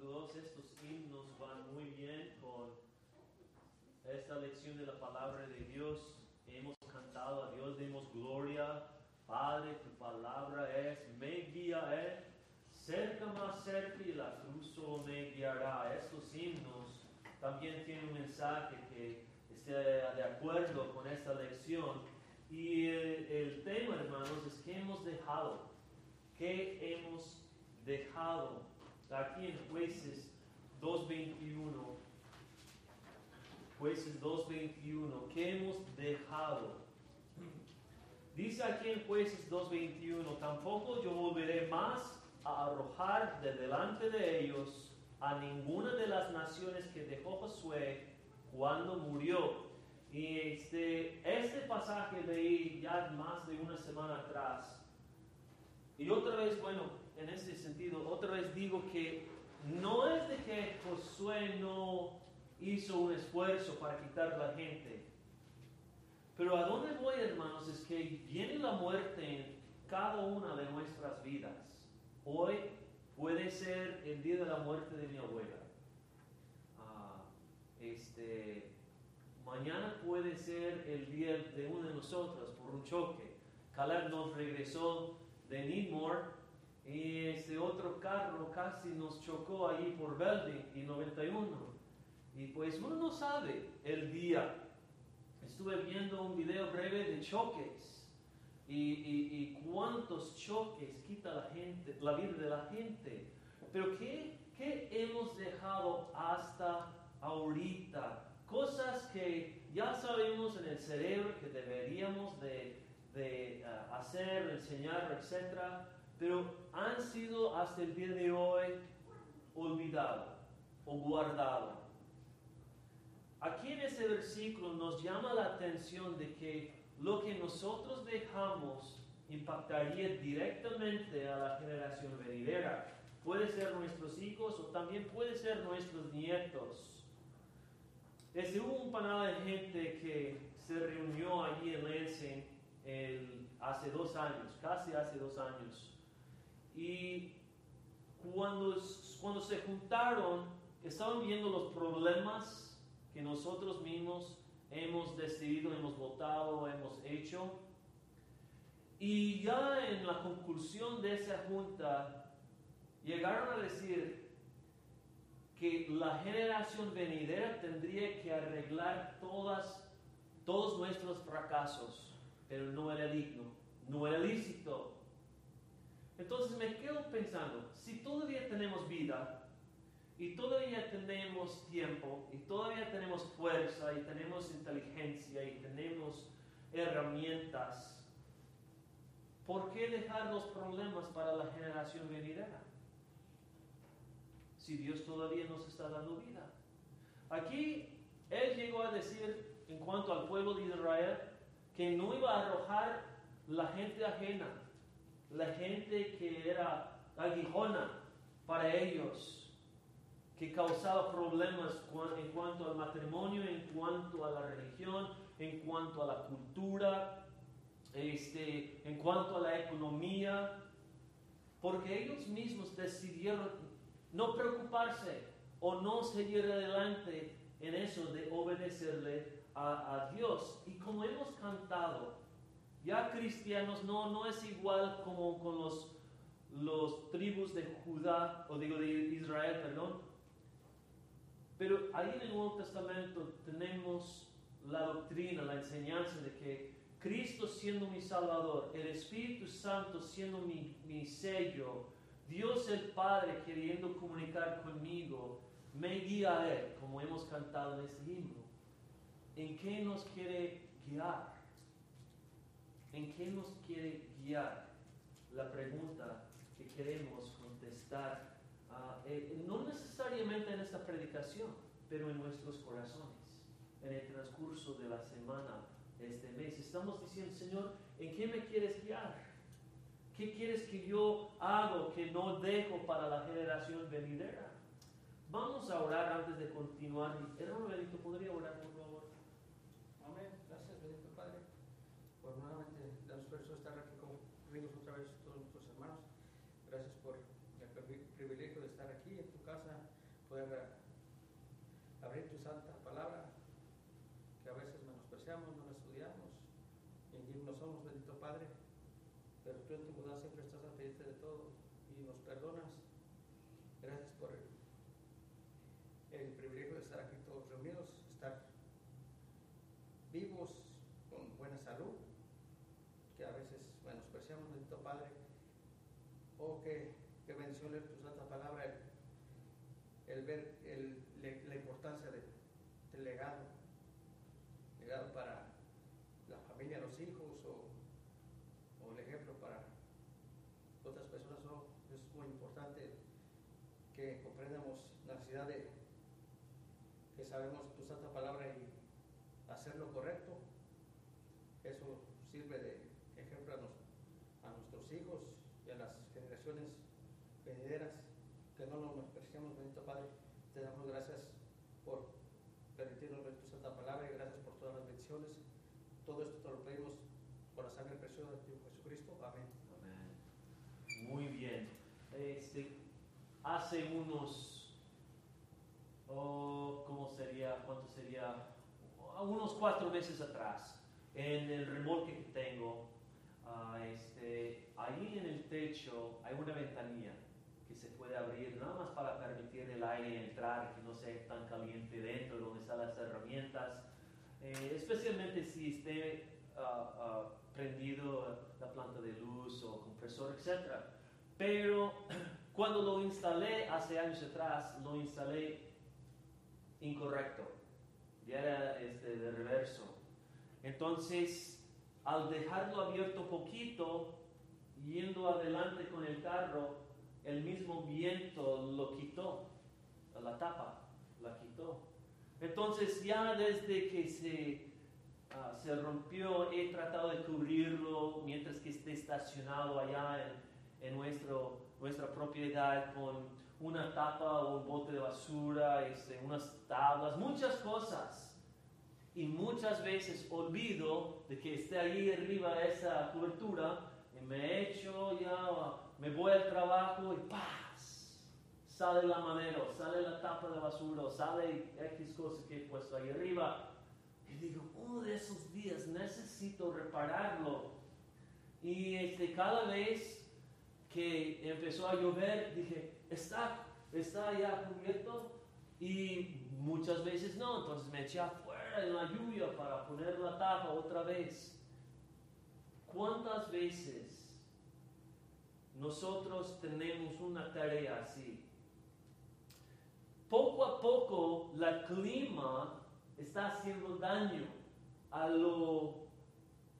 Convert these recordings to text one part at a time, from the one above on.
todos estos himnos van muy bien con esta lección de la palabra de Dios. Hemos cantado a Dios, demos gloria. Padre, tu palabra es, me guía, cerca más cerca y la cruz me guiará. Estos himnos también tienen un mensaje que esté de acuerdo con esta lección. Y el, el tema, hermanos, es que hemos dejado, que hemos dejado aquí en jueces 2.21, jueces 2.21, que hemos dejado. Dice aquí en jueces 2.21, tampoco yo volveré más a arrojar de delante de ellos a ninguna de las naciones que dejó Josué cuando murió. Y este, este pasaje leí ya más de una semana atrás. Y otra vez, bueno, en ese sentido, otra vez digo que no es de que Josué no hizo un esfuerzo para quitar la gente. Pero a dónde voy, hermanos, es que viene la muerte en cada una de nuestras vidas. Hoy puede ser el día de la muerte de mi abuela. Ah, este, mañana puede ser el día de uno de nosotros por un choque. Caleb nos regresó de Needmore y este otro carro casi nos chocó ahí por Belding y 91. Y pues uno no sabe el día. Estuve viendo un video breve de choques y, y, cuántos choques quita la gente, la vida de la gente. Pero ¿qué, qué hemos dejado hasta ahorita? Cosas que ya sabemos en el cerebro que deberíamos de, de uh, hacer, enseñar, etcétera pero han sido hasta el día de hoy olvidados o guardados. Aquí en ese versículo nos llama la atención de que lo que nosotros dejamos impactaría directamente a la generación venidera. Puede ser nuestros hijos o también puede ser nuestros nietos. Desde un panel de gente que se reunió allí en Lansing hace dos años, casi hace dos años. Y cuando, cuando se juntaron, estaban viendo los problemas que nosotros mismos hemos decidido, hemos votado, hemos hecho. Y ya en la conclusión de esa junta, llegaron a decir que la generación venidera tendría que arreglar todas, todos nuestros fracasos, pero no era digno, no era lícito, entonces me quedo pensando, si todavía tenemos vida y todavía tenemos tiempo y todavía tenemos fuerza y tenemos inteligencia y tenemos herramientas, ¿por qué dejar los problemas para la generación venidera? Si Dios todavía nos está dando vida. Aquí Él llegó a decir en cuanto al pueblo de Israel que no iba a arrojar la gente ajena la gente que era aguijona para ellos, que causaba problemas en cuanto al matrimonio, en cuanto a la religión, en cuanto a la cultura, este, en cuanto a la economía, porque ellos mismos decidieron no preocuparse o no seguir adelante en eso de obedecerle a, a Dios. Y como hemos cantado, ya cristianos no, no es igual como con los, los tribus de Judá, o digo de Israel, perdón. Pero ahí en el Nuevo Testamento tenemos la doctrina, la enseñanza de que Cristo siendo mi Salvador, el Espíritu Santo siendo mi, mi sello, Dios el Padre queriendo comunicar conmigo, me guía a Él, como hemos cantado en este himno. ¿En qué nos quiere guiar? ¿En qué nos quiere guiar? La pregunta que queremos contestar, ah, eh, no necesariamente en esta predicación, pero en nuestros corazones, en el transcurso de la semana, este mes. Estamos diciendo, Señor, ¿en qué me quieres guiar? ¿Qué quieres que yo haga que no dejo para la generación venidera? Vamos a orar antes de continuar. Hermano Benito, ¿podría orar por favor? Amén. Gracias, Benito Padre por nuevamente darnos esfuerzo estar aquí con otra vez todos nuestros hermanos. Gracias por el privilegio de estar aquí en tu casa poder eh, abrir tu santa palabra, que a veces menospreciamos, no la estudiamos, indignos somos, bendito Padre, pero tú en tu bondad siempre estás al pendiente de todo y nos perdonas. Gracias por el, el privilegio de estar aquí todos reunidos, estar vivos, con buena salud, que a veces menospreciamos, bendito Padre. Oh, qué, qué bendición leer tu santa palabra, el, el ver el- le- la importancia de- del legado, legado para la familia, los hijos o, o el ejemplo para otras personas. Oh, es muy importante que comprendamos la necesidad de que sabemos tu santa palabra y hacer lo correcto. Eso sirve de ejemplo a, nuestros hijos y a las generaciones venideras. Que no nos menospreciamos, bendito Padre. Te damos gracias por permitirnos ver tu santa palabra y gracias por todas las bendiciones. Todo esto te lo pedimos por la sangre preciosa de Jesucristo. Amén. Amén. Muy bien. Este, hace unos, oh, ¿cómo sería? ¿Cuánto sería? Ah, Unos cuatro meses atrás, en el remolque que tengo, ah, este, ahí en el techo hay una ventanilla que se puede abrir nada más para permitir el aire entrar, que no sea tan caliente dentro donde están las herramientas, eh, especialmente si esté ah, ah, prendido la planta de luz o compresor, etc. Pero cuando lo instalé hace años atrás, lo instalé incorrecto, ya era este, de reverso. Entonces, al dejarlo abierto poquito, yendo adelante con el carro, el mismo viento lo quitó, la tapa la quitó. Entonces ya desde que se, ah, se rompió he tratado de cubrirlo mientras que esté estacionado allá en, en nuestro, nuestra propiedad con una tapa o un bote de basura, este, unas tablas, muchas cosas. Y muchas veces olvido de que esté ahí arriba esa cobertura y me echo ya, me voy al trabajo y ¡paz! Sale la madera, sale la tapa de basura, sale X cosa que he puesto ahí arriba. Y digo, uno de esos días necesito repararlo. Y este, cada vez que empezó a llover, dije, está, está ya cubierto. Y muchas veces no, entonces me eché afuera en la lluvia para poner la tapa otra vez. ¿Cuántas veces nosotros tenemos una tarea así? Poco a poco la clima está haciendo daño a lo,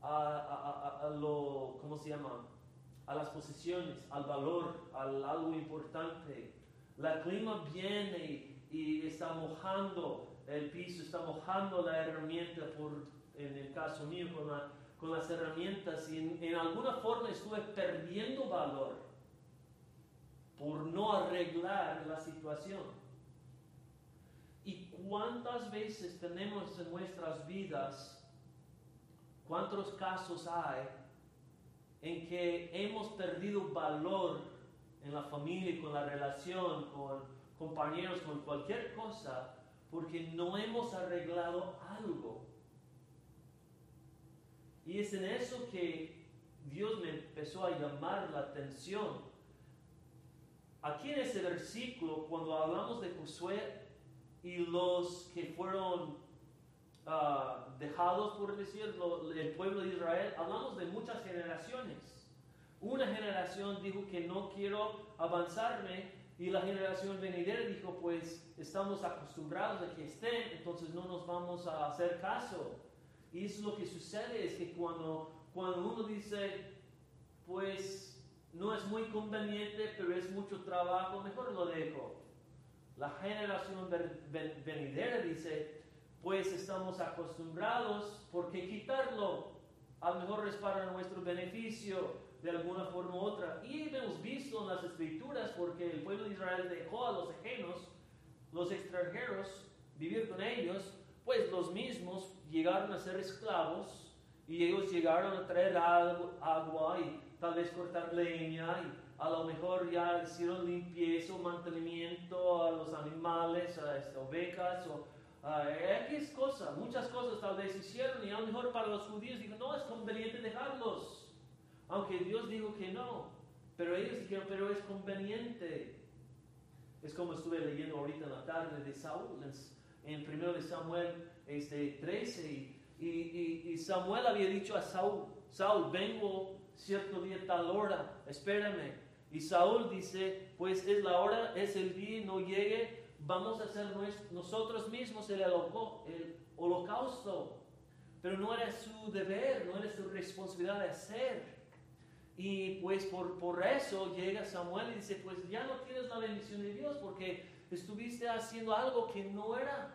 a, a- a- a lo, ¿cómo se llama? A las posesiones, al valor, al algo importante. La clima viene y, está mojando el piso, está mojando la herramienta, por, en el caso mío, con, la- con las herramientas, y en, en alguna forma estuve perdiendo valor por no arreglar la situación. ¿Y cuántas veces tenemos en nuestras vidas, cuántos casos hay en que hemos perdido valor en la familia, con la relación, con compañeros, con cualquier cosa, porque no hemos arreglado algo? Y es en eso que Dios me empezó a llamar la atención. Aquí en ese versículo, cuando hablamos de Josué, y los que fueron ah, dejados, por decirlo, el pueblo de Israel, hablamos de muchas generaciones. Una generación dijo que no quiero avanzarme y la generación venidera dijo pues estamos acostumbrados a que estén, entonces no nos vamos a hacer caso. Y es lo que sucede, es que cuando, cuando uno dice pues no es muy conveniente, pero es mucho trabajo, mejor lo dejo. La generación venidera dice, pues estamos acostumbrados, ¿por qué quitarlo? A lo mejor es para nuestro beneficio de alguna forma u otra. Y hemos visto en las escrituras, porque el pueblo de Israel dejó a los ajenos, los extranjeros, vivir con ellos, pues los mismos llegaron a ser esclavos y ellos llegaron a traer agua y tal vez cortar leña y a lo mejor ya hicieron limpieza o mantenimiento a los animales, a estas ovejas o a X cosas, muchas cosas tal vez hicieron y a lo mejor para los judíos dijeron, no, es conveniente dejarlos, aunque Dios dijo que no, pero ellos dijeron, pero es conveniente. Es como estuve leyendo ahorita en la tarde de Saúl, en, primero de Samuel este, 13, y, y, y Samuel había dicho a Saúl, Saúl, vengo cierto día, tal hora, espérame. Y Saúl dice, pues es la hora, es el día, no llegue, vamos a hacer nosotros mismos el, holocausto. Pero no era su deber, no era su responsabilidad de hacer. Y pues por, por eso llega Samuel y dice, pues ya no tienes la bendición de Dios porque estuviste haciendo algo que no era.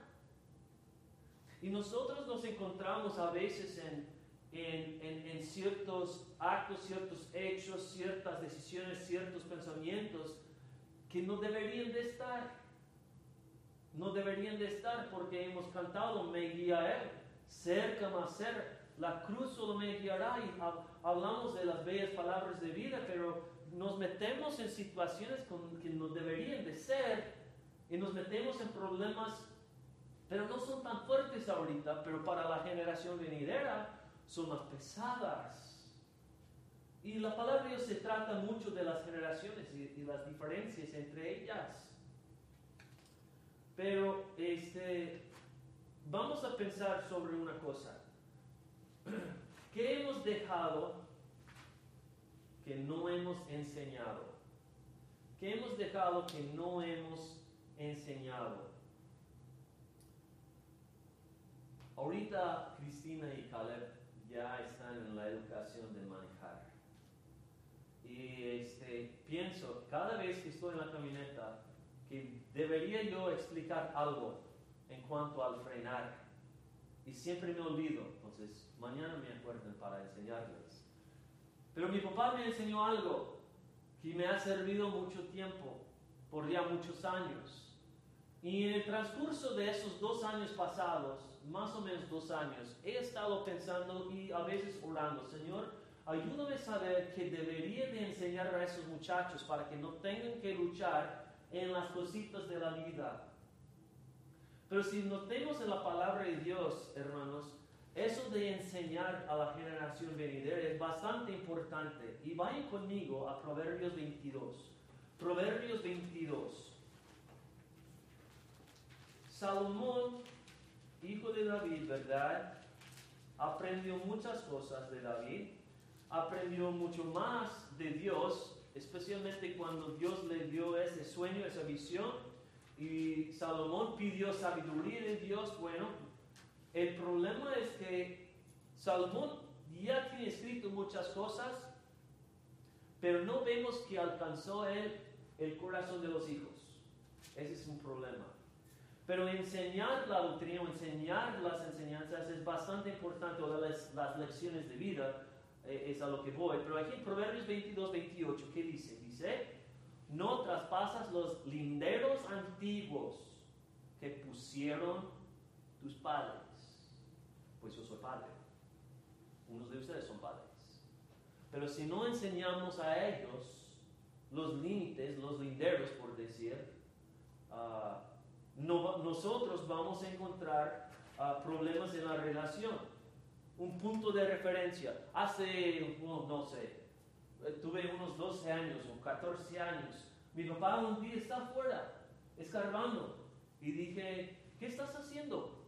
Y nosotros nos encontramos a veces en, en, ciertos actos, ciertos hechos, ciertas decisiones, ciertos pensamientos que no deberían de estar. No deberían de estar porque hemos cantado, me guía Él, cerca más cerca, la cruz solo me guiará y hablamos de las bellas palabras de vida, pero nos metemos en situaciones que no deberían de ser y nos metemos en problemas, pero no son tan fuertes ahorita, pero para la generación venidera son más pesadas. Y la palabra de Dios se trata mucho de las generaciones y, las diferencias entre ellas. Pero este, vamos a pensar sobre una cosa. ¿Qué hemos dejado que no hemos enseñado? ¿Qué hemos dejado que no hemos enseñado? Ahorita Cristina y Caleb ya están en la educación de manejar. Y este, pienso, cada vez que estoy en la camioneta, que debería yo explicar algo en cuanto al frenar. Y siempre me olvido, entonces mañana me acuerden para enseñarles. Pero mi papá me enseñó algo que me ha servido mucho tiempo, por ya muchos años. Y en el transcurso de esos dos años pasados, más o menos dos años, he estado pensando y a veces orando, Señor, ayúdame a saber que debería de enseñar a esos muchachos para que no tengan que luchar en las cositas de la vida. Pero si notemos en la palabra de Dios, hermanos, eso de enseñar a la generación venidera es bastante importante. Y vayan conmigo a Proverbios 22. Proverbios 22. Salomón hijo de David, ¿verdad? Aprendió muchas cosas de David, aprendió mucho más de Dios, especialmente cuando Dios le dio ese sueño, esa visión, y Salomón pidió sabiduría de Dios. Bueno, el problema es que Salomón ya tiene escrito muchas cosas, pero no vemos que alcanzó él el corazón de los hijos. Ese es un problema. Pero enseñar la doctrina o enseñar las enseñanzas es bastante importante, o las, las lecciones de vida eh, es a lo que voy. Pero aquí en Proverbios 22, 28, ¿qué dice? Dice, no traspasas los linderos antiguos que pusieron tus padres. Pues yo soy padre. Unos de ustedes son padres. Pero si no enseñamos a ellos los límites, los linderos, por decir, uh, nosotros vamos a encontrar ah, problemas en la relación. Un punto de referencia. Hace, no, sé, eh, tuve unos 12 años o 14 años. Mi papá un día está afuera, escarbando. Y dije, ¿qué estás haciendo?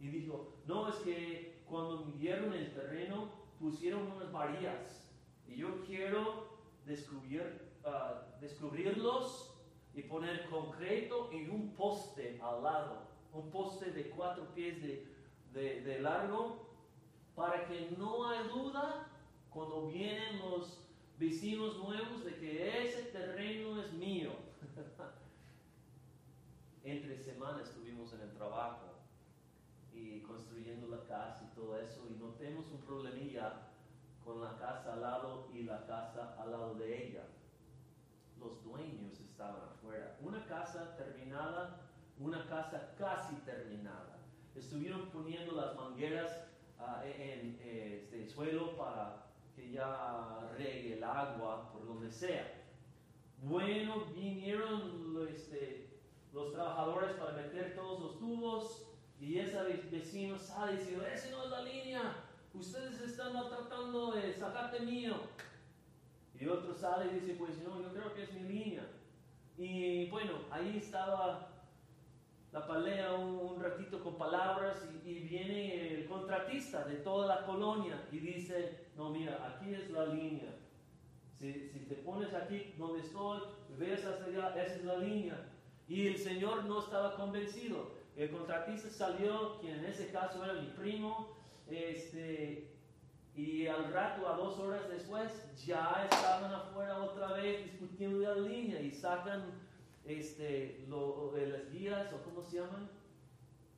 Y dijo, no, es que cuando midieron el terreno pusieron unas varillas. Y yo quiero descubrir, uh, descubrirlos y poner concreto y un poste al lado, un poste de cuatro pies de, largo, para que no haya duda cuando vienen los vecinos nuevos de que ese terreno es mío. Entre semanas estuvimos en el trabajo y construyendo la casa y todo eso y notemos un problemilla con la casa al lado y la casa al lado de ella. Los dueños estaban una casa terminada, una casa casi terminada. Estuvieron poniendo las mangueras ah, en, este suelo para que ya regue el agua por donde sea. Bueno, vinieron este, los trabajadores para meter todos los tubos y ese ve- vecino sale dice, ese no es la línea, ustedes están tratando de sacarte mío. Y otro sale y dice, pues no, yo creo que es mi línea. Y bueno, ahí estaba la pelea un, ratito con palabras y, viene el contratista de toda la colonia y dice, no, mira, aquí es la línea. Si, si te pones aquí donde estoy, ves hacia allá, esa es la línea. Y el Señor no estaba convencido. El contratista salió, quien en ese caso era mi primo, este, y al rato, a dos horas después, ya estaban afuera otra vez discutiendo la línea y sacan este, lo, eh, las guías o cómo se llaman,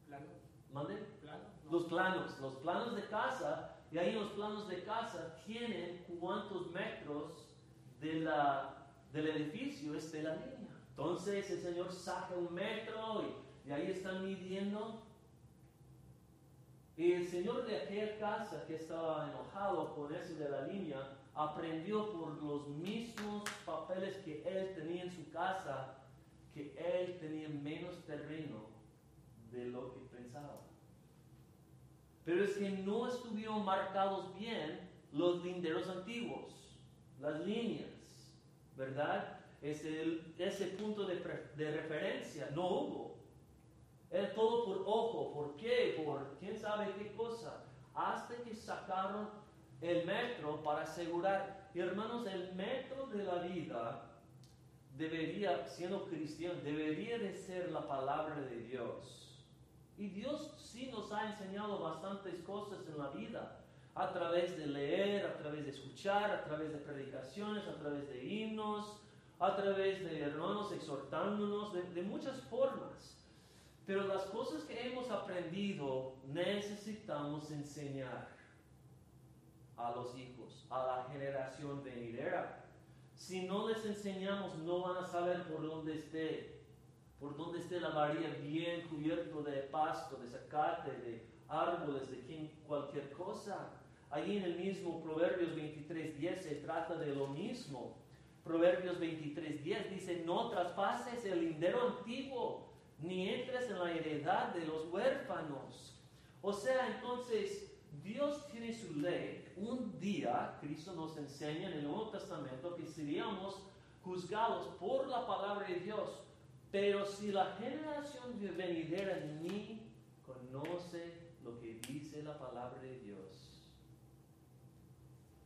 Plano, mande, plano. no. los planos, los planos de casa, y ahí los planos de casa tienen cuántos metros de la, del edificio es de la línea. Entonces el Señor saca un metro y, y ahí están midiendo. Y el Señor de aquella casa que estaba enojado con eso de la línea, aprendió por los mismos papeles que él tenía en su casa, que él tenía menos terreno de lo que pensaba. Pero es que no estuvieron marcados bien los linderos antiguos, las líneas, ¿verdad? Ese, ese punto de, referencia no hubo. Era todo por ojo, ¿por qué? Por quién sabe qué cosa. Hasta que sacaron el metro para asegurar. Y hermanos, el metro de la vida debería, siendo cristiano, debería de ser la palabra de Dios. Y Dios sí nos ha enseñado bastantes cosas en la vida, a través de leer, a través de escuchar, a través de predicaciones, a través de himnos, a través de hermanos exhortándonos, de, de muchas formas. Pero las cosas que hemos aprendido necesitamos enseñar a los hijos, a la generación venidera. Si no les enseñamos, no van a saber por dónde esté, por dónde esté la María bien cubierto de pasto, de zacate, de árboles, de cualquier cosa. Allí en el mismo Proverbios 23.10 se trata de lo mismo. Proverbios 23.10 dice, no traspases el lindero antiguo, ni entres en la heredad de los huérfanos. O sea, entonces, Dios tiene su ley. Un día, Cristo nos enseña en el Nuevo Testamento que seríamos juzgados por la palabra de Dios. Pero si la generación venidera ni conoce lo que dice la palabra de Dios,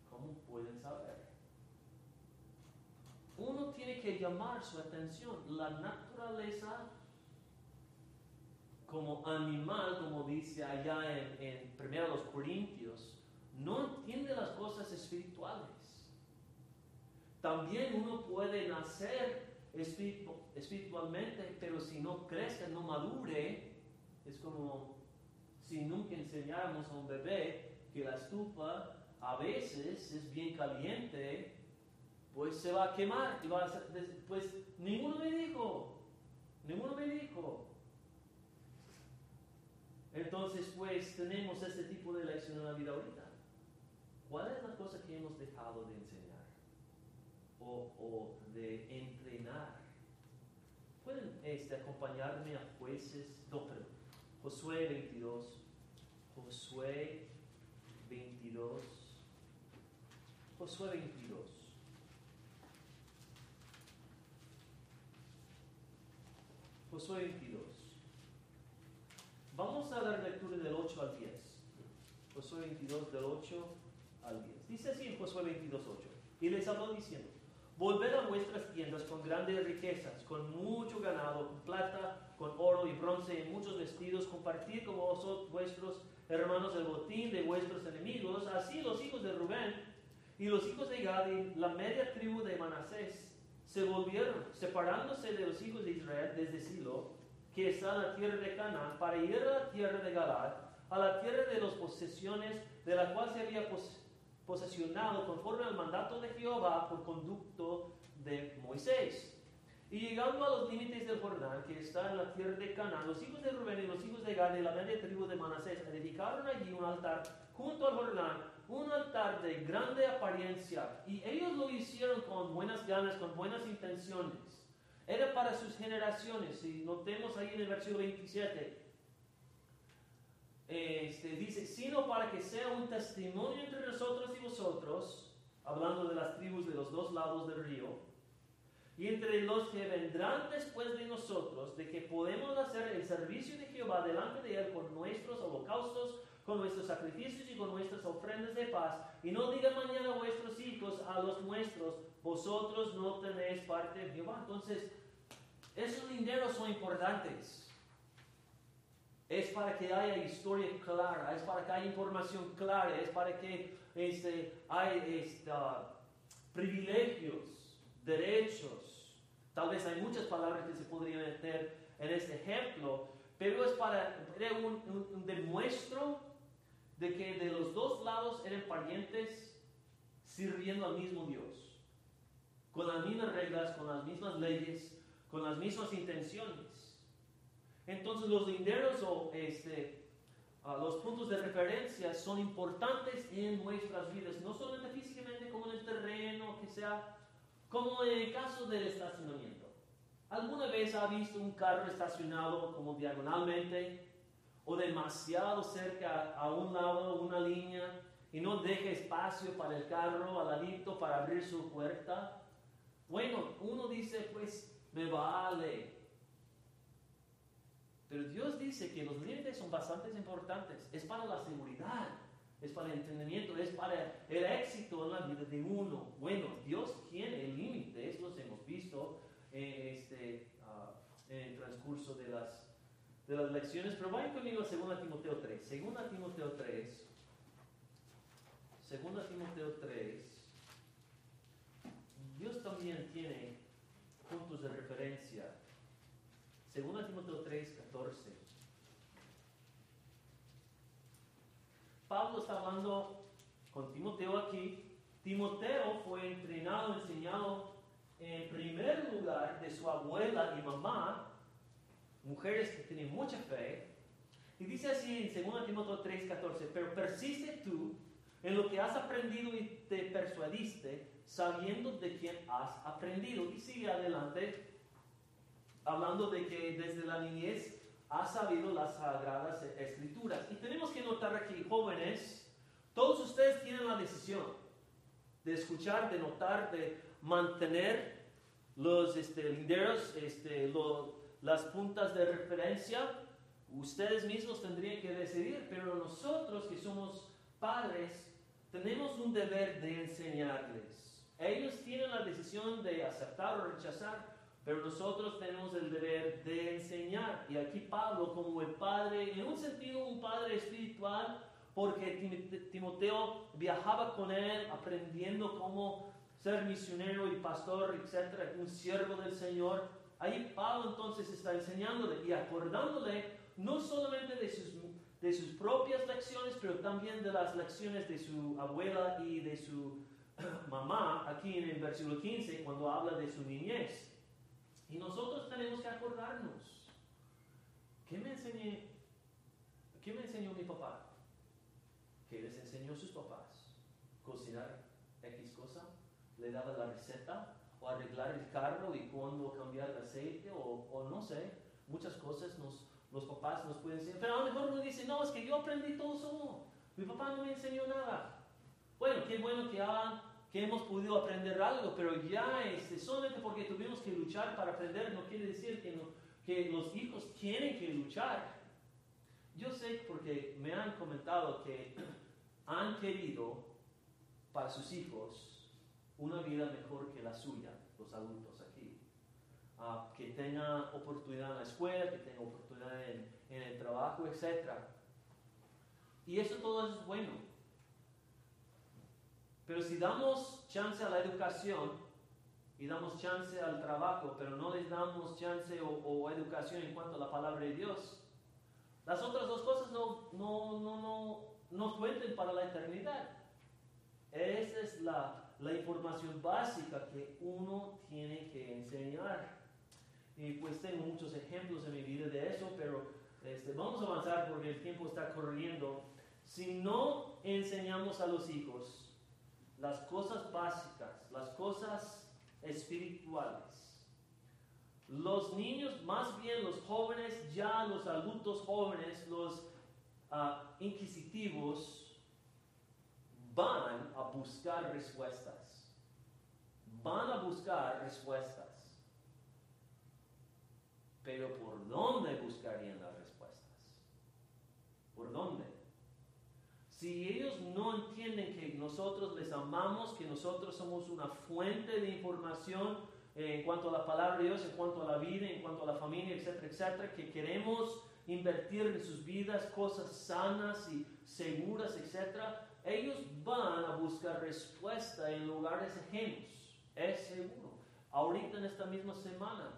¿cómo pueden saber? Uno tiene que llamar su atención. La naturaleza como animal, como dice allá en, en 1 Corintios, no entiende las cosas espirituales. También uno puede nacer espiritu- espiritualmente, pero si no crece, no madure, es como si nunca enseñáramos a un bebé que la estufa a veces es bien caliente, pues se va a quemar y va a pues ninguno me dijo, ninguno me dijo. Entonces, pues tenemos este tipo de lección en la vida ahorita. ¿Cuál es la cosa que hemos dejado de enseñar o, o de entrenar? ¿Pueden este, acompañarme a jueces? No, perdón. Josué 22. Josué 22. Josué 22. Josué 22. Vamos a dar lectura del 8 al 10. Josué 22 del 8 al 10. Dice así en Josué 22, 8. Y les habló diciendo, volved a vuestras tiendas con grandes riquezas, con mucho ganado, con plata, con oro y bronce, y muchos vestidos, compartid con vosotros vuestros hermanos el botín de vuestros enemigos. Así los hijos de Rubén y los hijos de Gad y la media tribu de Manasés se volvieron, separándose de los hijos de Israel desde Silo, que está en la tierra de Canaán, para ir a la tierra de Galad, a la tierra de las posesiones de la cual se había pos- posesionado conforme al mandato de Jehová por conducto de Moisés. Y llegando a los límites del Jordán, que está en la tierra de Canaán, los hijos de Rubén y los hijos de Gad y la media tribu de Manasés edificaron allí un altar junto al Jordán un altar de grande apariencia y ellos lo hicieron con buenas ganas, con buenas intenciones. Era para sus generaciones. Si notemos ahí en el versículo 27, este, dice, sino para que sea un testimonio entre nosotros y vosotros, hablando de las tribus de los dos lados del río, y entre los que vendrán después de nosotros, de que podemos hacer el servicio de Jehová delante de Él con nuestros holocaustos, con nuestros sacrificios y con nuestras ofrendas de paz. Y no digan mañana a vuestros hijos, a los nuestros, vosotros no tenéis parte en Jehová. Entonces, esos dineros son importantes. Es para que haya historia clara, es para que haya información clara, es para que este, haya este, privilegios, derechos. Tal vez hay muchas palabras que se podrían meter en este ejemplo, pero es para un, un demuestro de que de los dos lados eran parientes sirviendo al mismo Dios, con las mismas reglas, con las mismas leyes, con las mismas intenciones. Entonces los linderos o este, los puntos de referencia son importantes en nuestras vidas, no solamente físicamente como en el terreno, que sea como en el caso del estacionamiento. ¿Alguna vez ha visto un carro estacionado como diagonalmente o demasiado cerca a un lado, una línea, y no deja espacio para el carro al ladito para abrir su puerta? Bueno, uno dice, pues me vale, pero Dios dice que los límites son bastante importantes. Es para la seguridad, es para el entendimiento, es para el éxito en la vida de uno. Bueno, Dios tiene límites, los hemos visto en, este, ah, en el transcurso de las, de las lecciones. Pero vayan conmigo a 2 Timoteo 3. 2 Timoteo 3. 2 Timoteo 3. Dios también tiene puntos de referencia Segunda Timoteo 3, 14. Pablo está hablando con Timoteo aquí. Timoteo fue entrenado, enseñado en primer lugar de su abuela y mamá, mujeres que tienen mucha fe. Y dice así en 2 Timoteo 3, 14, pero persiste tú en lo que has aprendido y te persuadiste, sabiendo de quién has aprendido. Y sigue adelante hablando de que desde la niñez ha sabido las sagradas escrituras. Y tenemos que notar aquí, jóvenes, todos ustedes tienen la decisión de escuchar, de notar, de mantener los este, linderos, este, las puntas de referencia. Ustedes mismos tendrían que decidir, pero nosotros que somos padres, tenemos un deber de enseñarles. Ellos tienen la decisión de aceptar o rechazar, pero nosotros tenemos el deber de enseñar. Y aquí Pablo, como el padre, en un sentido un padre espiritual, porque Timoteo viajaba con él aprendiendo cómo ser misionero y pastor, etcétera, un siervo del Señor. Ahí Pablo entonces está enseñándole y acordándole no solamente de sus, de sus propias lecciones, pero también de las lecciones de su abuela y de su mamá, aquí en el versículo 15, cuando habla de su niñez. Y nosotros tenemos que acordarnos. ¿Qué me enseñé? ¿Qué me enseñó mi papá? ¿Qué les enseñó sus papás? Cocinar X cosa. Le daba la receta o arreglar el carro y cuándo cambiar el aceite o, o no sé. Muchas cosas nos, los papás nos pueden enseñar. Pero a lo mejor uno dice, no, es que yo aprendí todo solo. Mi papá no me enseñó nada. Bueno, qué bueno que hagan que hemos podido aprender algo, pero ya este, solamente porque tuvimos que luchar para aprender no quiere decir que, que los hijos tienen que luchar. Yo sé porque me han comentado que han querido para sus hijos una vida mejor que la suya, los adultos aquí. Ah, que tenga oportunidad en la escuela, que tenga oportunidad en, en el trabajo, etc. Y eso todo es bueno. Pero si damos chance a la educación y damos chance al trabajo, pero no les damos chance o, educación en cuanto a la palabra de Dios, las otras dos cosas no, no, no, no, no cuenten para la eternidad. Esa es la, la información básica que uno tiene que enseñar. Y pues tengo muchos ejemplos en mi vida de eso, pero este, vamos a avanzar porque el tiempo está corriendo. Si no enseñamos a los hijos las cosas básicas, las cosas espirituales, los niños, más bien los jóvenes, ya los adultos jóvenes, los ah, inquisitivos, van a buscar respuestas. Van a buscar respuestas. Pero ¿por dónde buscarían las respuestas? ¿Por dónde? Si ellos no entienden que nosotros les amamos, que nosotros somos una fuente de información en cuanto a la palabra de Dios, en cuanto a la vida, en cuanto a la familia, etcétera, etcétera, que queremos invertir en sus vidas cosas sanas y seguras, etcétera, ellos van a buscar respuesta en lugares ajenos, es seguro. Ahorita en esta misma semana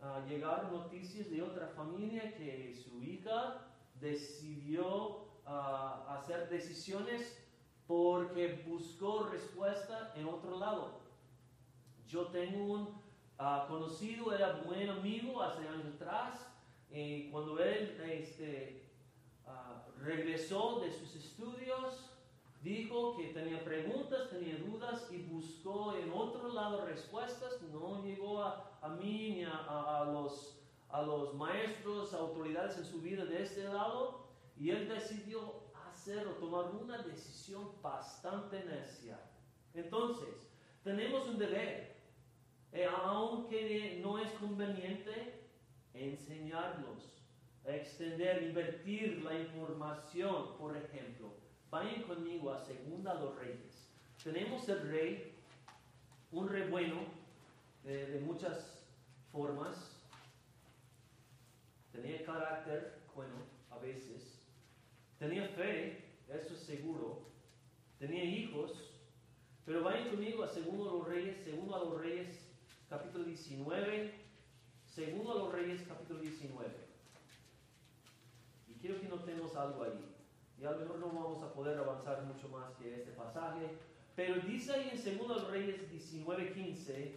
uh, llegaron noticias de otra familia que su hija decidió uh, hacer decisiones porque buscó respuesta en otro lado. Yo tengo un uh, conocido, era buen amigo hace años atrás, y cuando él este, regresó de sus estudios, dijo que tenía preguntas, tenía dudas y buscó en otro lado respuestas, no llegó a, a mí ni a, a, a los maestros, autoridades en su vida de este lado, y él decidió hacer o tomar una decisión bastante necia. Entonces, tenemos un deber, eh, aunque no es conveniente, enseñarlos, extender, invertir la información, por ejemplo. Vayan conmigo a Segunda los Reyes. Tenemos el rey, un rey bueno, de muchas formas. Tenía carácter bueno a veces. Tenía fe, eso es seguro. Tenía hijos. Pero vayan conmigo a Segundo a los Reyes, Segundo a los Reyes, capítulo 19. Segundo a los Reyes, capítulo 19. Y quiero que notemos algo ahí. Y a lo mejor no vamos a poder avanzar mucho más que este pasaje. Pero dice ahí en Segundo a los Reyes 19:15,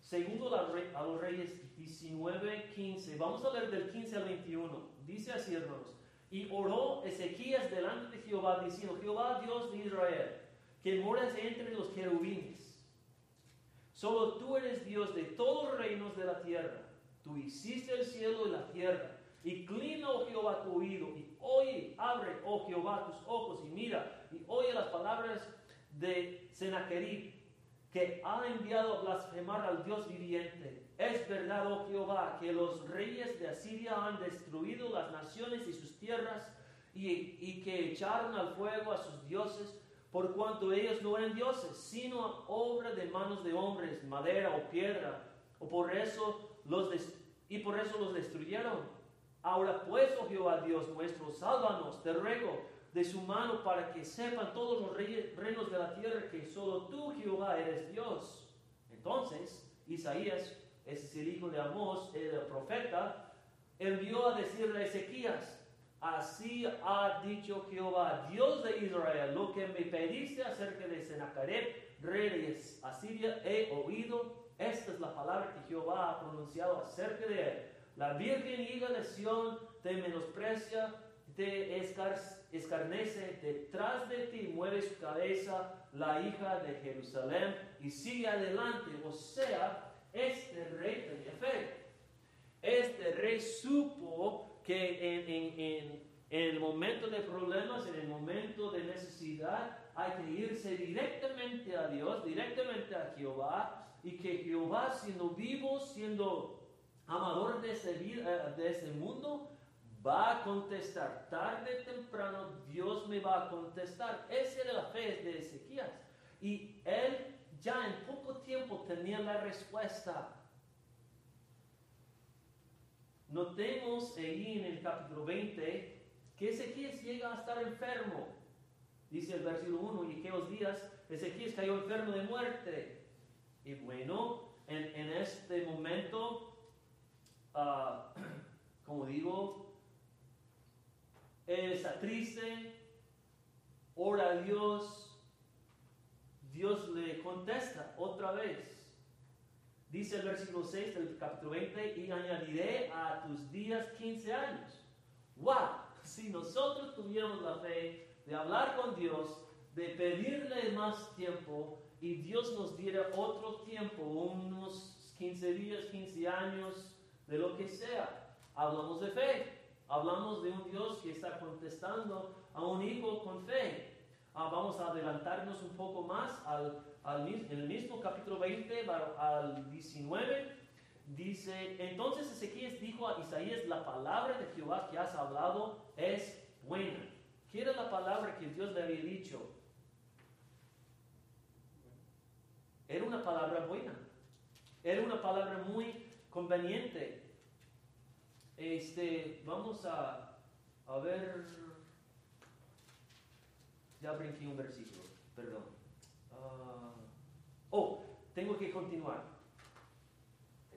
Segundo a los Reyes 19:15, vamos a leer del 15 al 21. Dice así, hermanos, y oró Ezequías delante de Jehová, diciendo, Jehová Dios de Israel, que moras entre los querubines. Solo tú eres Dios de todos los reinos de la tierra. Tú hiciste el cielo y la tierra. Inclina, oh Jehová, tu oído y oye, abre, oh Jehová, tus ojos y mira y oye las palabras de Sennacherib, que ha enviado a blasfemar al Dios viviente. Es verdad, oh Jehová, que los reyes de Asiria han destruido las naciones y sus tierras y, y que echaron al fuego a sus dioses, por cuanto ellos no eran dioses, sino obra de manos de hombres, madera o piedra, o por eso los y por eso los destruyeron. Ahora pues, oh Jehová Dios nuestro, sálvanos, te ruego, de su mano para que sepan todos los reinos de la tierra que solo tú, Jehová, eres Dios. Entonces, Isaías, es el hijo de Amós, el profeta, envió a decirle a Ezequías, Así ha dicho Jehová, Dios de Israel, lo que me pediste acerca de Sennacherib, rey de Asiria, he oído. Esta es la palabra que Jehová ha pronunciado acerca de él. La virgen hija de Sión te menosprecia, te escarnece, detrás de ti mueve su cabeza la hija de Jerusalén y sigue adelante. O sea, este rey tenía fe. Este rey supo que en, en, en el momento de problemas, en el momento de necesidad, hay que irse directamente a Dios, directamente a Jehová, y que Jehová, siendo vivo, siendo amador de ese, eh, de mundo, va a contestar. Tarde o temprano Dios me va a contestar. Esa era la fe de Ezequías. Y él ya en poco tiempo tenía la respuesta. Notemos ahí en el capítulo 20 que Ezequías llega a estar enfermo. Dice el versículo 1, y aquellos días Ezequías cayó enfermo de muerte. Y bueno, en, en este momento Ah, como digo, él está triste, ora a Dios, Dios le contesta otra vez. Dice el versículo 6 del capítulo 20, y añadiré a tus días 15 años. ¡Wow! si nosotros tuviéramos la fe de hablar con Dios, de pedirle más tiempo y Dios nos diera otro tiempo, unos 15 días, 15 años, de lo que sea, hablamos de fe. Hablamos de un Dios que está contestando a un hijo con fe. Ah, vamos a adelantarnos un poco más al, al, en el mismo capítulo 20 al 19. Dice, entonces Ezequiel dijo a Isaías, la palabra de Jehová que has hablado es buena. ¿Qué era la palabra que Dios le había dicho? Era una palabra buena. Era una palabra muy conveniente. Este, vamos a, a ver, ya brinqué un versículo, perdón. Uh, oh, tengo que continuar.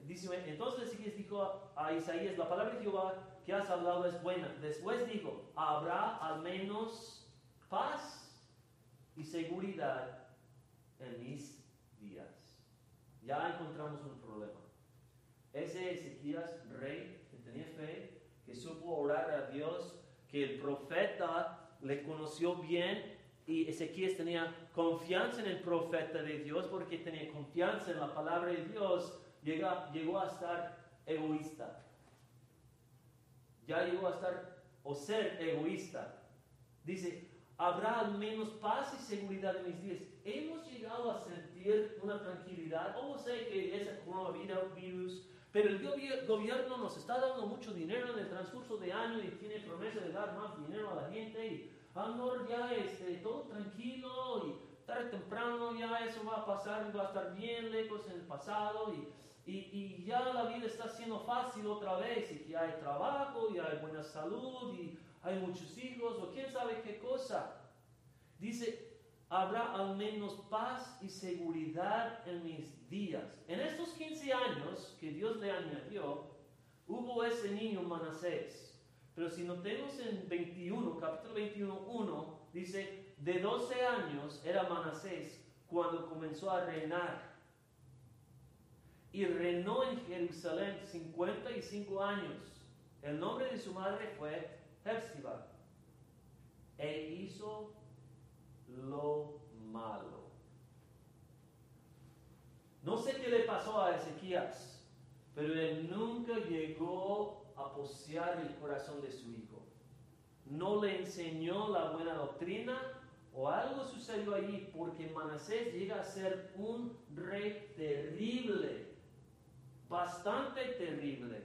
Dice, entonces Ezequiel dijo a Isaías, la palabra de Jehová que has hablado es buena. Después dijo, habrá al menos paz y seguridad en mis días. Ya encontramos un problema. Ese Ezequías, rey, tenía fe, que supo orar a Dios, que el profeta le conoció bien y Ezequiel tenía confianza en el profeta de Dios porque tenía confianza en la palabra de Dios, llega, llegó a estar egoísta. Ya llegó a estar o ser egoísta. Dice, habrá al menos paz y seguridad en mis días. Hemos llegado a sentir una tranquilidad. O sé que ese coronavirus pero el gobierno nos está dando mucho dinero en el transcurso de año y tiene promesa de dar más dinero a la gente y ahora ya este, todo tranquilo y tarde o temprano ya eso va a pasar, va a estar bien lejos en el pasado y, y, y, ya la vida está siendo fácil otra vez y que hay trabajo y hay buena salud y hay muchos hijos o quién sabe qué cosa. Dice, habrá al menos paz y seguridad en mis días. En estos 15 años que Dios le añadió, hubo ese niño Manasés. Pero si notemos en 21, capítulo 21, 1, dice, de 12 años era Manasés cuando comenzó a reinar. Y reinó en Jerusalén 55 años. El nombre de su madre fue Hepzibah. E hizo lo malo. No sé qué le pasó a Ezequías, pero él nunca llegó a el corazón de su hijo. No le enseñó la buena doctrina o algo sucedió allí porque Manasés llega a ser un rey terrible, bastante terrible.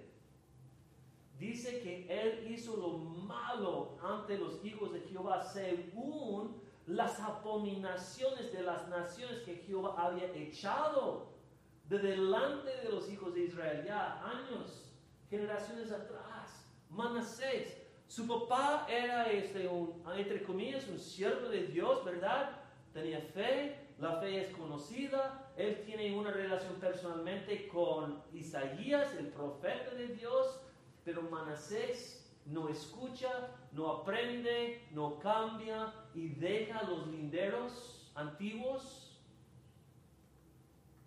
Dice que él hizo lo malo ante los hijos de Jehová según las abominaciones de las naciones que Jehová había echado de delante de los hijos de Israel ya años, generaciones atrás. Manasés, su papá era este, un, entre comillas, un siervo de Dios, ¿verdad? Tenía fe, la fe es conocida, él tiene una relación personalmente con Isaías, el profeta de Dios, pero Manasés no escucha, no aprende, no cambia y deja los linderos antiguos,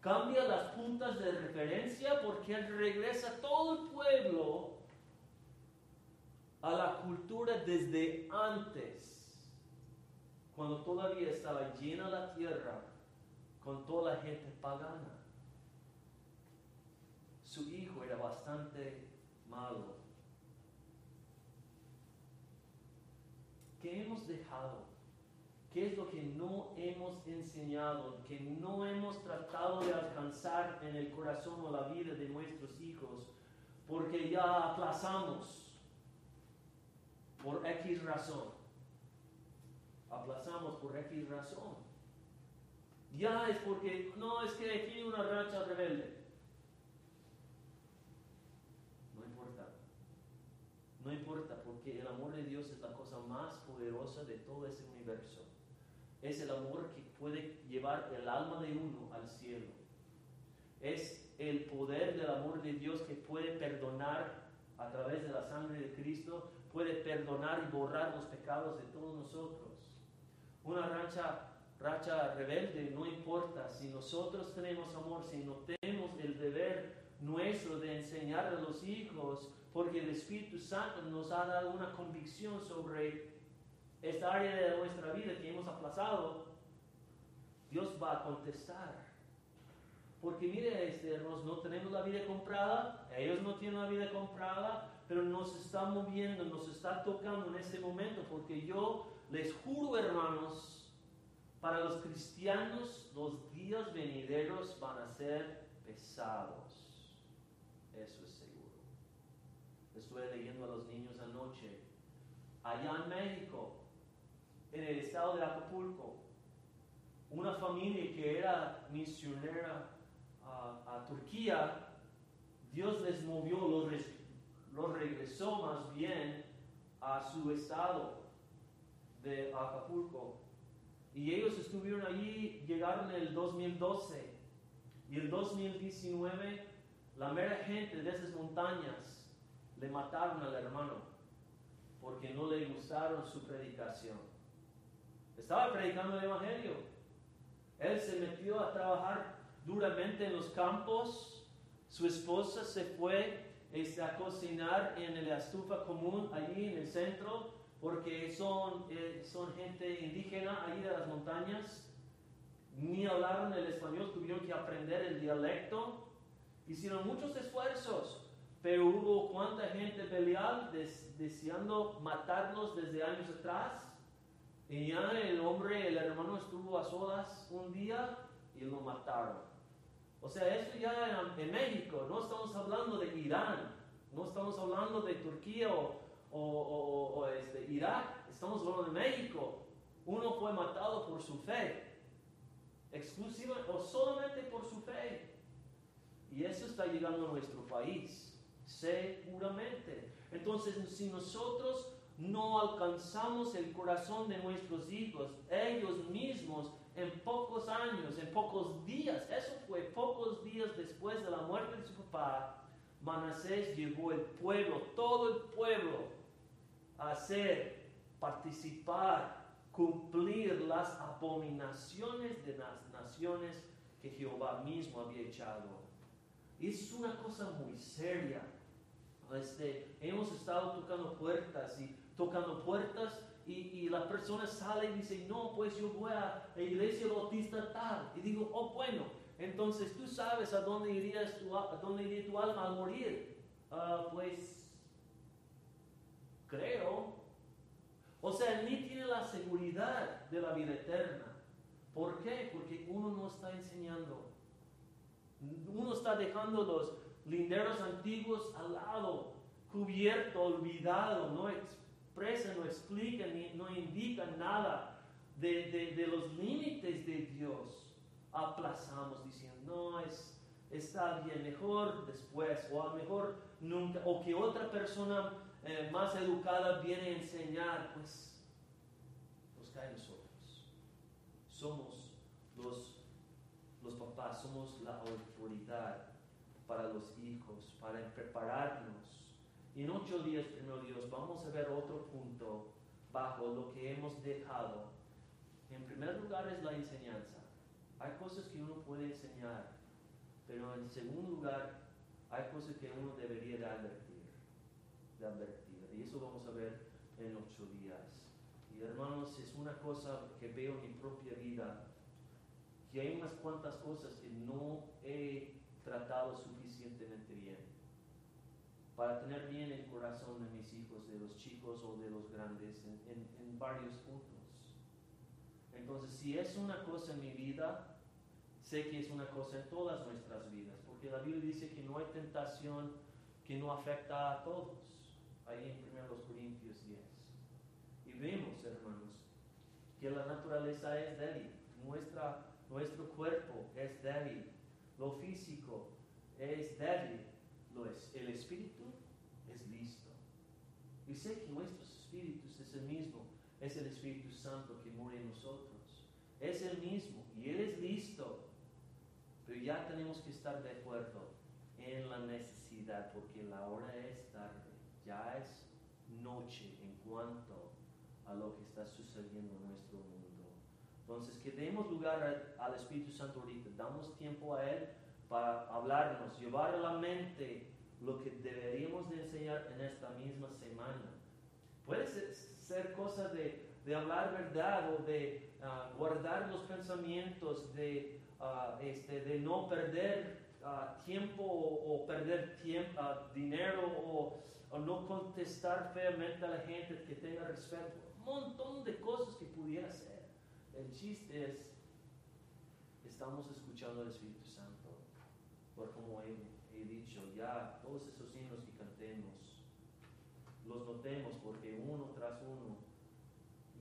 cambia las puntas de referencia porque él regresa todo el pueblo a la cultura desde antes, cuando todavía estaba llena la tierra con toda la gente pagana. Su hijo era bastante malo ¿Qué hemos dejado? ¿Qué es lo que no hemos enseñado, que no hemos tratado de alcanzar en el corazón o la vida de nuestros hijos? Porque ya aplazamos por X razón. Aplazamos por X razón. Ya es porque, no, es que tiene una racha rebelde. No importa. No importa porque el amor de Dios es la cosa más poderosa de todo ese universo. Es el amor que puede llevar el alma de uno al cielo. Es el poder del amor de Dios que puede perdonar a través de la sangre de Cristo, puede perdonar y borrar los pecados de todos nosotros. Una racha, racha rebelde no importa si nosotros tenemos amor, si no tenemos el deber nuestro de enseñar a los hijos, porque el Espíritu Santo nos ha dado una convicción sobre esta área de nuestra vida que hemos aplazado, Dios va a contestar. Porque mire, este, no tenemos la vida comprada, ellos no tienen la vida comprada, pero nos está moviendo, nos está tocando en este momento, porque yo les juro, hermanos, para los cristianos los días venideros van a ser pesados. Eso es seguro. Estuve leyendo a los niños anoche. Allá en México, en el estado de Acapulco, una familia que era misionera a, Turquía, Dios les movió, los, los regresó más bien a su estado de Acapulco. Y ellos estuvieron allí, llegaron en el 2012 y el 2019 la mera gente de esas montañas le mataron al hermano porque no le gustaron su predicación. Estaba predicando el Evangelio. Él se metió a trabajar duramente en los campos. Su esposa se fue este, a cocinar en la estufa común allí en el centro porque son, eh, son gente indígena allí de las montañas. Ni hablaron el español, tuvieron que aprender el dialecto. Hicieron muchos esfuerzos, pero hubo cuánta gente pelear deseando matarlos desde años atrás. Y ya el hombre, el hermano estuvo a solas un día y lo mataron. O sea, esto ya en, México, no estamos hablando de Irán, no estamos hablando de Turquía o, o, este, Irak, estamos hablando de México. Uno fue matado por su fe, exclusiva o solamente por su fe. Y eso está llegando a nuestro país, seguramente. Entonces, si nosotros no alcanzamos el corazón de nuestros hijos, ellos mismos en pocos años, en pocos días, eso fue pocos días después de la muerte de su papá, Manasés llevó el pueblo, todo el pueblo, a hacer, participar, cumplir las abominaciones de las naciones que Jehová mismo había echado. Es una cosa muy seria. Este, hemos estado tocando puertas y tocando puertas y, la persona sale y dice, no, pues yo voy a la iglesia bautista tal. Y digo, oh, bueno, entonces tú sabes a dónde, irías tu, a dónde iría tu alma al morir. Ah, pues creo. O sea, ni tiene la seguridad de la vida eterna. ¿Por qué? Porque uno no está enseñando. Uno está dejando los linderos antiguos al lado, cubierto, olvidado, no no explica, ni, no indica nada de, de, los límites de Dios. Aplazamos diciendo, no, es, está bien, mejor después, o a lo mejor nunca, o que otra persona eh, más educada viene a enseñar, pues nos cae nosotros. Somos los, los papás, somos la autoridad para los hijos, para prepararnos y en ocho días, primero Dios, vamos a ver otro punto bajo lo que hemos dejado. En primer lugar es la enseñanza. Hay cosas que uno puede enseñar, pero en segundo lugar hay cosas que uno debería de advertir, de advertir. Y eso vamos a ver en ocho días. Y hermanos, es una cosa que veo en mi propia vida, que hay unas cuantas cosas que no he tratado suficientemente bien para tener bien el corazón de mis hijos, de los chicos o de los grandes, en, varios puntos. Entonces, si es una cosa en mi vida, sé que es una cosa en todas nuestras vidas, porque la Biblia dice que no hay tentación que no afecta a todos, ahí en 1 Corintios 10. Y vemos, hermanos, que la naturaleza es débil, Nuestra, nuestro cuerpo es débil, lo físico es débil, lo es. El espíritu es listo. Y sé que nuestros espíritus es el mismo. Es el Espíritu Santo que muere en nosotros. Es el mismo y Él es listo. Pero ya tenemos que estar de acuerdo en la necesidad porque la hora es tarde. Ya es noche en cuanto a lo que está sucediendo en nuestro mundo. Entonces, que demos lugar al Espíritu Santo ahorita. Damos tiempo a Él para hablarnos, llevar a la mente lo que deberíamos de enseñar en esta misma semana. Puede ser, ser cosa de, de, hablar verdad o de uh, guardar los pensamientos, de, uh, este, de no perder uh, tiempo o, o, perder tiempo, dinero o, o, no contestar feamente a la gente que tenga respeto. Un montón de cosas que pudiera ser. El chiste es, estamos escuchando al Espíritu como he, dicho, ya todos esos himnos que cantemos, los notemos porque uno tras uno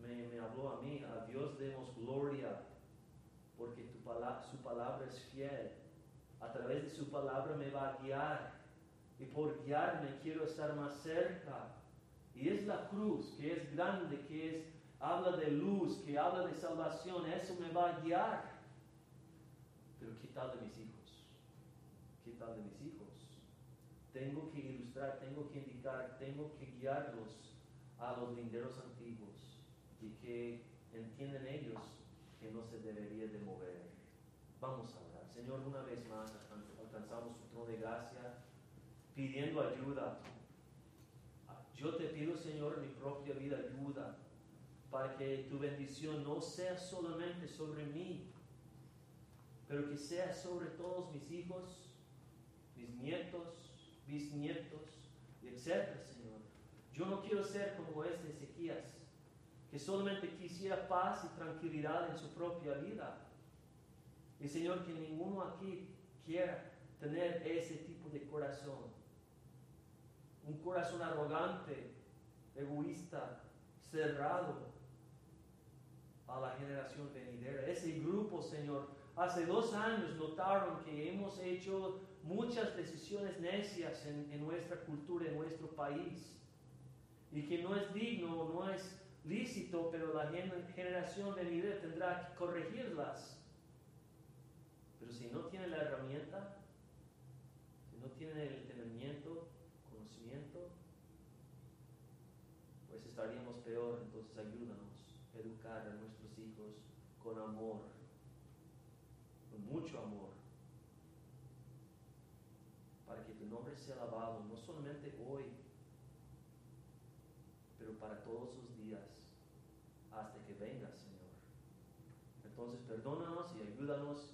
me, habló a mí, a Dios demos gloria, porque su palabra es fiel. A través de su palabra me va a guiar. Y por guiarme quiero estar más cerca. Y es la cruz, que es grande, que es, habla de luz, que habla de salvación. Eso me va a guiar. Pero ¿qué tal de mis hijos? ¿Qué tal de mis hijos? Tengo que ilustrar, tengo que indicar, tengo que guiarlos a los linderos antiguos y que entienden ellos que no se debería de mover. Vamos a orar. Señor, una vez más alcanzamos su trono de gracia pidiendo ayuda. Yo te pido, Señor, en mi propia vida ayuda para que tu bendición no sea solamente sobre mí, pero que sea sobre todos mis hijos, mis nietos, bisnietos, etcétera, Señor. Yo no quiero ser como este Ezequías, que solamente quisiera paz y tranquilidad en su propia vida. Y Señor, que ninguno aquí quiera tener ese tipo de corazón. Un corazón arrogante, egoísta, cerrado a la generación venidera. Ese grupo, Señor, hace dos años notaron que hemos hecho muchas decisiones necias en, nuestra cultura, en nuestro país, y que no es digno, no es lícito, pero la generación venidera tendrá que corregirlas. Pero si no tiene la herramienta, si no tiene el entendimiento, conocimiento, pues estaríamos peor. Entonces ayúdanos a educar a nuestros hijos con amor, con mucho amor para que tu nombre alabado, no solamente hoy, pero para todos los días, hasta que vengas, Señor. Entonces, perdónanos y ayúdanos